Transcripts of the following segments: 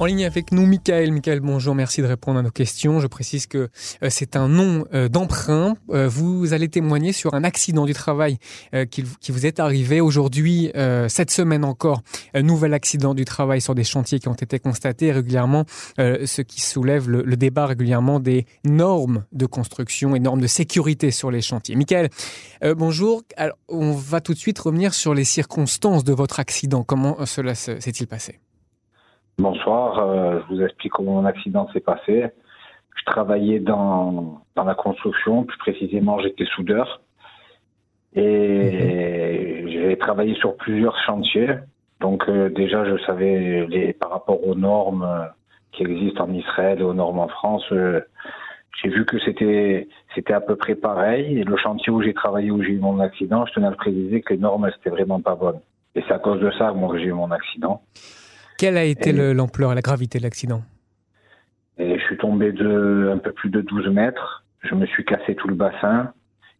En ligne avec nous, Michael. Michael, bonjour, merci de répondre à nos questions. Je précise que euh, c'est un nom euh, d'emprunt. Euh, vous allez témoigner sur un accident du travail qui, vous est arrivé aujourd'hui, cette semaine encore. Un nouvel accident du travail sur des chantiers qui ont été constatés régulièrement, ce qui soulève le, débat régulièrement des normes de construction et normes de sécurité sur les chantiers. Michael, bonjour. Alors, on va tout de suite revenir sur les circonstances de votre accident. Comment cela s'est-il passé? Bonsoir, euh, je vous explique comment mon accident s'est passé. Je travaillais dans, dans la construction, plus précisément j'étais soudeur. Et mhm. j'ai travaillé sur plusieurs chantiers. Donc euh, déjà je savais les, par rapport aux normes euh, qui existent en Israël et aux normes en France, j'ai vu que c'était c'était à peu près pareil. Et le chantier où j'ai travaillé, où j'ai eu mon accident, je tenais à le préciser que les normes c'était vraiment pas bonnes. Et c'est à cause de ça moi que j'ai eu mon accident. Quelle a été l'ampleur et la gravité de l'accident? Je suis tombé de un peu plus de 12 mètres. Je me suis cassé tout le bassin.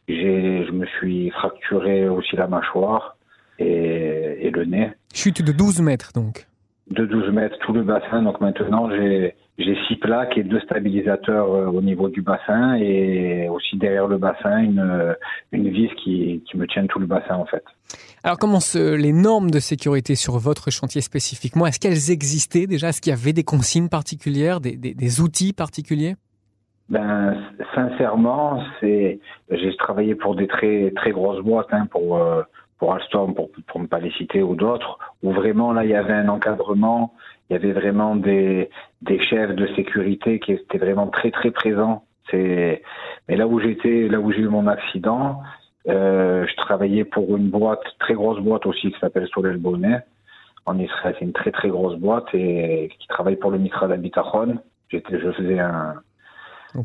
Je me suis fracturé aussi la mâchoire et, et le nez. Chute de 12 mètres donc De 12 mètres, tout le bassin. Donc maintenant, j'ai j'ai six plaques et deux stabilisateurs euh, au niveau du bassin et aussi derrière le bassin une, une vis qui, qui me tient tout le bassin en fait. Alors comment les normes de sécurité sur votre chantier spécifiquement, est-ce qu'elles existaient déjà? Est-ce qu'il y avait des consignes particulières, des, des, des outils particuliers? Ben, sincèrement, c'est j'ai travaillé pour des très très grosses boîtes, hein, pour euh, pour Alstom, pour, pour ne pas les citer, ou d'autres, où vraiment là il y avait un encadrement, il y avait vraiment des, des chefs de sécurité qui étaient vraiment très très présents. C'est mais là où j'étais, là où j'ai eu mon accident, euh, je travaillais pour une boîte, très grosse boîte aussi qui s'appelle Solel Bonnet. En Israël, c'est une très très grosse boîte et qui travaille pour le ministère d'Habitachon. J'étais, je faisais un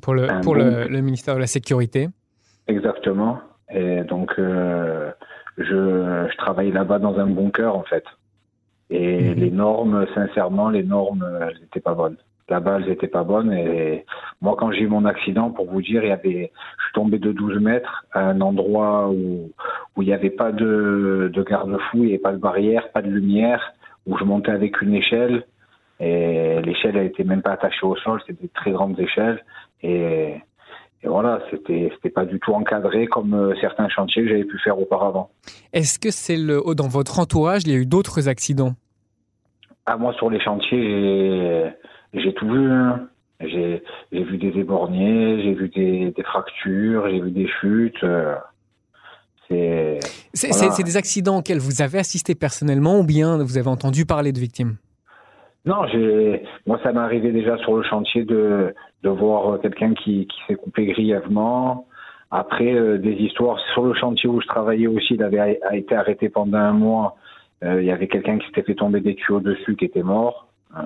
pour le pour le, le, ministère de la sécurité. Exactement. Et donc euh, je, je travaillais là-bas dans un bunker en fait. Et mhm. les normes, sincèrement, les normes, elles n'étaient pas bonnes. Là-bas, elles n'étaient pas bonnes. Et moi, quand j'ai eu mon accident, pour vous dire, il y avait, je suis tombé de 12 mètres à un endroit où, où il n'y avait pas de, de garde-fou, il n'y avait pas de barrière, pas de lumière, où je montais avec une échelle. Et l'échelle, elle était même pas attachée au sol, c'était des très grandes échelles. Et et voilà, c'était c'était pas du tout encadré comme euh, certains chantiers que j'avais pu faire auparavant. Est-ce que c'est le dans votre entourage, il y a eu d'autres accidents? Ah moi sur les chantiers, j'ai tout vu. Hein. J'ai vu des éborgnés, j'ai vu des, des fractures, j'ai vu des chutes. Euh, c'est c'est des accidents auxquels vous avez assisté personnellement ou bien vous avez entendu parler de victimes? Non, j'ai moi ça m'est arrivé déjà sur le chantier de voir quelqu'un qui s'est coupé grièvement. Après euh, des histoires sur le chantier où je travaillais aussi, il avait été arrêté pendant un mois. Euh, il y avait quelqu'un qui s'était fait tomber des tuyaux dessus qui était mort. Euh,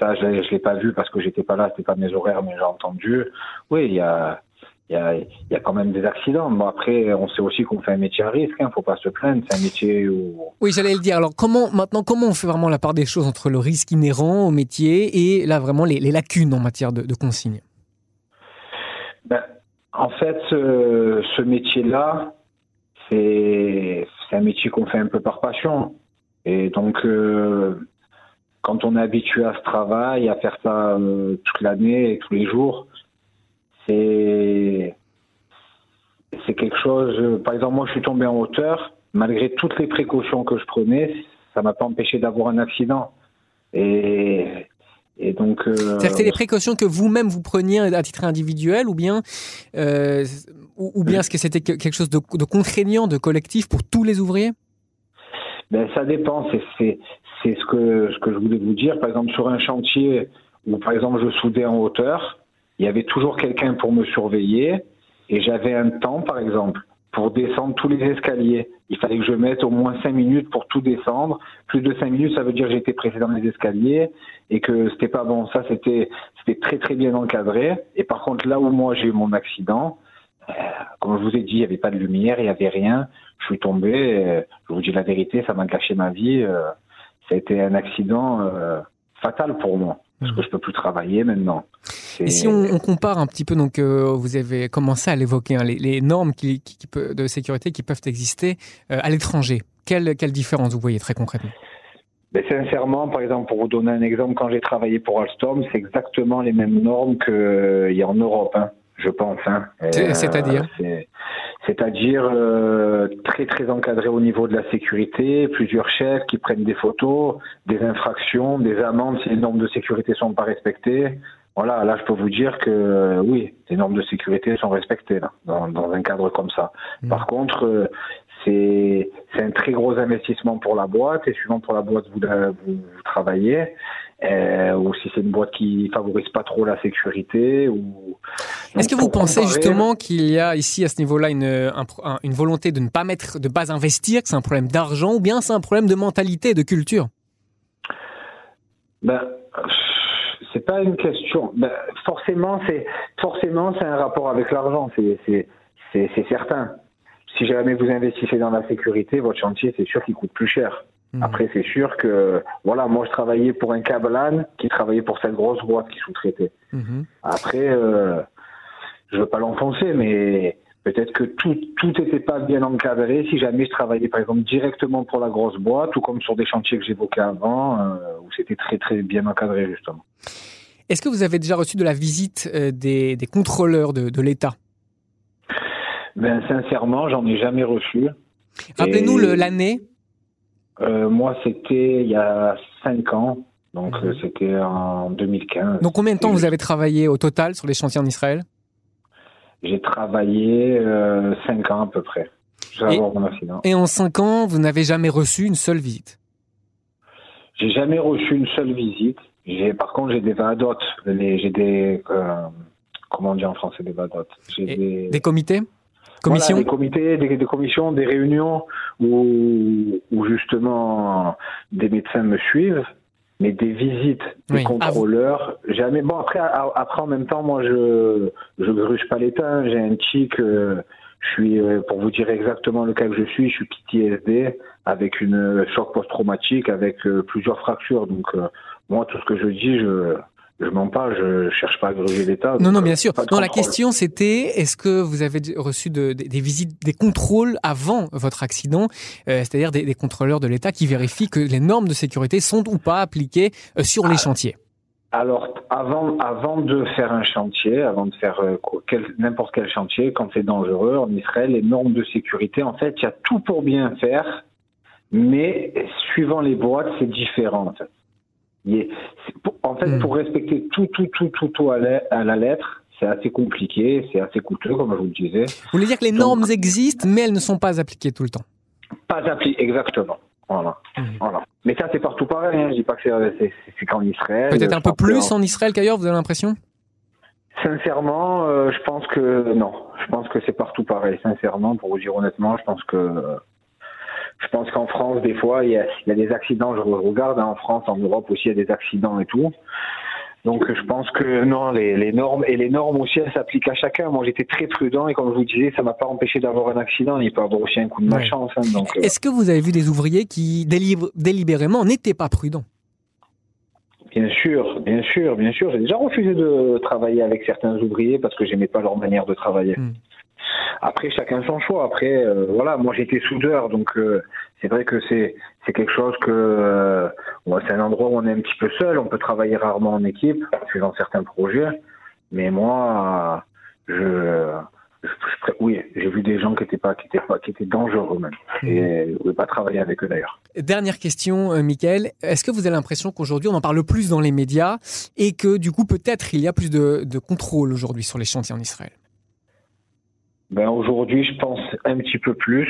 ça, je, je l'ai pas vu parce que j'étais pas là, c'était pas mes horaires, mais j'ai entendu. Oui, il y a il y a, y a, quand même des accidents. Bon, après, on sait aussi qu'on fait un métier à risque. Il hein, ne faut pas se plaindre. C'est un métier où. Oui, j'allais le dire. Alors, comment maintenant, comment on fait vraiment la part des choses entre le risque inhérent au métier et là vraiment les, les lacunes en matière de, de consignes ben, En fait, ce, ce métier-là, c'est un métier qu'on fait un peu par passion. Et donc, euh, quand on est habitué à ce travail, à faire ça euh, toute l'année et tous les jours, c'est c'est quelque chose. Par exemple, moi, je suis tombé en hauteur. Malgré toutes les précautions que je prenais, ça m'a pas empêché d'avoir un accident. Et et donc. Euh, C'est-à-dire que c'est des précautions que vous-même vous preniez à titre individuel, ou bien euh, ou, bien est-ce que c'était quelque chose de, de, contraignant, de collectif pour tous les ouvriers? Ben ça dépend. C'est c'est ce que ce que je voulais vous dire. Par exemple, sur un chantier où par exemple je soudais en hauteur il y avait toujours quelqu'un pour me surveiller et j'avais un temps, par exemple, pour descendre tous les escaliers. Il fallait que je mette au moins cinq minutes pour tout descendre. Plus de cinq minutes, ça veut dire que j'étais pressé dans les escaliers et que c'était pas bon. Ça, c'était c'était très très bien encadré. Et par contre, là où moi j'ai eu mon accident, euh, comme je vous ai dit, il n'y avait pas de lumière, il n'y avait rien. Je suis tombé. Euh, je vous dis la vérité, ça m'a gâché ma vie. Euh, ça a été un accident fatal pour moi. Parce que je peux plus travailler maintenant. Et si on, compare un petit peu, donc euh, vous avez commencé à l'évoquer, hein, les, normes qui, de sécurité qui peuvent exister euh, à l'étranger. Quelle, quelle différence vous voyez très concrètement? Mais ben, sincèrement, par exemple, pour vous donner un exemple, quand j'ai travaillé pour Alstom, c'est exactement les mêmes normes qu'il y a en Europe, hein, je pense. Hein. C'est-à-dire? C'est-à-dire euh, très très encadré au niveau de la sécurité, plusieurs chefs qui prennent des photos, des infractions, des amendes si les normes de sécurité sont pas respectées. Voilà, là je peux vous dire que euh, oui, les normes de sécurité sont respectées là, dans, dans un cadre comme ça. Mmh. Par contre, euh, c'est c'est un très gros investissement pour la boîte et suivant pour la boîte vous, vous, vous travaillez. Euh, ou si c'est une boîte qui favorise pas trop la sécurité. Ou... Est-ce que vous pensez justement qu'il y a ici à ce niveau-là une, une volonté de ne pas mettre, de pas investir, que c'est un problème d'argent, ou bien c'est un problème de mentalité et de culture? Ben, c'est pas une question. Ben, forcément, c'est forcément c'est un rapport avec l'argent, c'est c'est certain. Si jamais vous investissez dans la sécurité, votre chantier, c'est sûr qu'il coûte plus cher. Mhm. Après, c'est sûr que, voilà, moi, je travaillais pour un câble qui travaillait pour cette grosse boîte qui sous-traitait. Mhm. Après, euh, je veux pas l'enfoncer, mais peut-être que tout tout n'était pas bien encadré. Si jamais je travaillais, par exemple, directement pour la grosse boîte, ou comme sur des chantiers que j'évoquais avant, euh, où c'était très, très bien encadré, justement. Est-ce que vous avez déjà reçu de la visite euh, des, des contrôleurs de, de l'État? Ben, sincèrement, j'en ai jamais reçu. Rappelez-nous l'année euh, moi, c'était il y a 5 ans. Donc, mhm. euh, c'était en 2015. Donc, combien de temps vous avez travaillé au total sur les chantiers en Israël? J'ai travaillé 5 euh, ans à peu près. Et, en 5 ans, vous n'avez jamais reçu une seule visite? J'ai jamais reçu une seule visite. Par contre, j'ai des vadotes. J'ai des. comment on dit en français des vadotes? Des... des comités? Des comités, des, commissions, des réunions où, où, justement des médecins me suivent, mais des visites des ah, contrôleurs, jamais. Bon après, après en même temps, moi je je gruge pas l'État. Hein. J'ai un tic. Euh, je suis, euh, pour vous dire exactement le cas que je suis, je suis PTSD avec une choc post-traumatique, avec euh, plusieurs fractures. Donc moi, tout ce que je dis, je je mens pas, je cherche pas à gruger l'État. Non, non, bien sûr. Non, la question c'était, est-ce que vous avez reçu de, des visites, des contrôles avant votre accident, euh, c'est-à-dire des, des, contrôleurs de l'État qui vérifient que les normes de sécurité sont ou pas appliquées euh, sur les ah, chantiers? alors, avant, avant de faire un chantier, avant de faire euh, n'importe quel chantier, quand c'est dangereux, en Israël, les normes de sécurité, en fait, il y a tout pour bien faire, mais suivant les boîtes, c'est différent. En fait. Fait, hmm. pour respecter tout, tout, tout, tout, tout à la lettre, c'est assez compliqué, c'est assez coûteux, comme je vous le disais. Vous voulez dire que les normes existent, mais elles ne sont pas appliquées tout le temps Pas appliquées, exactement. Voilà. Hmm. voilà. Mais ça, c'est partout pareil. Hein. Je dis pas que c'est qu'en Israël. Peut-être un peu plus en Israël qu'ailleurs, vous avez l'impression? Sincèrement, euh, je pense que non. Je pense que c'est partout pareil. Sincèrement, pour vous dire honnêtement, je pense que je pense qu'en France, des fois, il y, a, des accidents. Je regarde hein, en France, en Europe aussi, il y a des accidents et tout. Donc je pense que non, les, normes et les normes aussi elles s'appliquent à chacun. Moi j'étais très prudent et comme je vous disais, ça m'a pas empêché d'avoir un accident. Il peut avoir aussi un coup de malchance. Hein, donc. Euh. Est-ce que vous avez vu des ouvriers qui délibérément n'étaient pas prudents? Bien sûr, bien sûr, bien sûr. J'ai déjà refusé de travailler avec certains ouvriers parce que j'aimais pas leur manière de travailler. Hmm. Après, chacun son choix. Après, euh, voilà, moi j'étais soudeur, donc euh, c'est vrai que c'est c'est quelque chose que euh, c'est un endroit où on est un petit peu seul. On peut travailler rarement en équipe, suivant certains projets. Mais moi, je, oui, j'ai vu des gens qui étaient pas, qui étaient pas, qui étaient dangereux même. Et je ne voulais pas travailler avec eux d'ailleurs. Dernière question, euh, Michael. Est-ce que vous avez l'impression qu'aujourd'hui on en parle plus dans les médias et que du coup peut-être il y a plus de, de contrôle aujourd'hui sur les chantiers en Israël? Ben aujourd'hui, je pense un petit peu plus.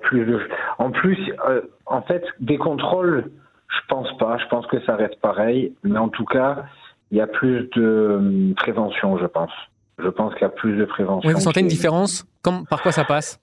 plus de... En plus, euh, en fait, des contrôles, je pense pas. Je pense que ça reste pareil. Mais en tout cas, il y a plus de hum, prévention, je pense. Je pense qu'il y a plus de prévention. vous sentez une différence? Comme, Par quoi ça passe?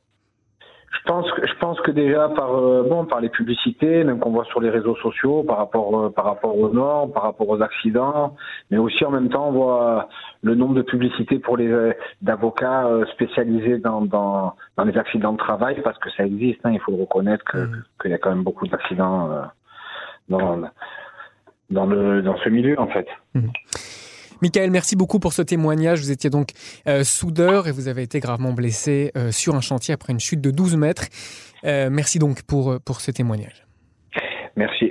Je pense que je pense que déjà par euh, bon par les publicités, même qu'on voit sur les réseaux sociaux, par rapport euh, par rapport aux normes, par rapport aux accidents, mais aussi en même temps on voit le nombre de publicités pour les euh, d'avocats spécialisés dans, dans dans les accidents de travail parce que ça existe, hein, il faut reconnaître que mmh. qu'il y a quand même beaucoup d'accidents dans dans, le, dans ce milieu, en fait. Mmh. Michael, merci beaucoup pour ce témoignage. Vous étiez donc euh, soudeur et vous avez été gravement blessé euh, sur un chantier après une chute de 12 mètres. Euh, merci donc pour, pour ce témoignage. Merci.